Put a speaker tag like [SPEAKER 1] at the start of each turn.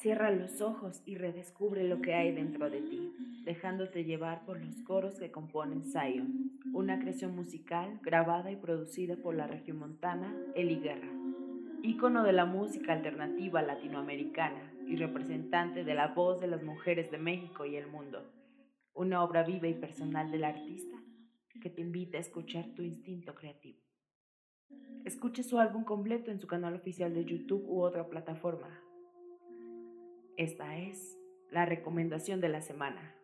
[SPEAKER 1] Cierra los ojos y redescubre lo que hay dentro de ti, dejándote llevar por los coros que componen Zion, una creación musical grabada y producida por la regiomontana Eli Guerra, ícono de la música alternativa latinoamericana y representante de la voz de las mujeres de México y el mundo, una obra viva y personal del artista que te invita a escuchar tu instinto creativo. Escuche su álbum completo en su canal oficial de YouTube u otra plataforma esta es la recomendación de la semana.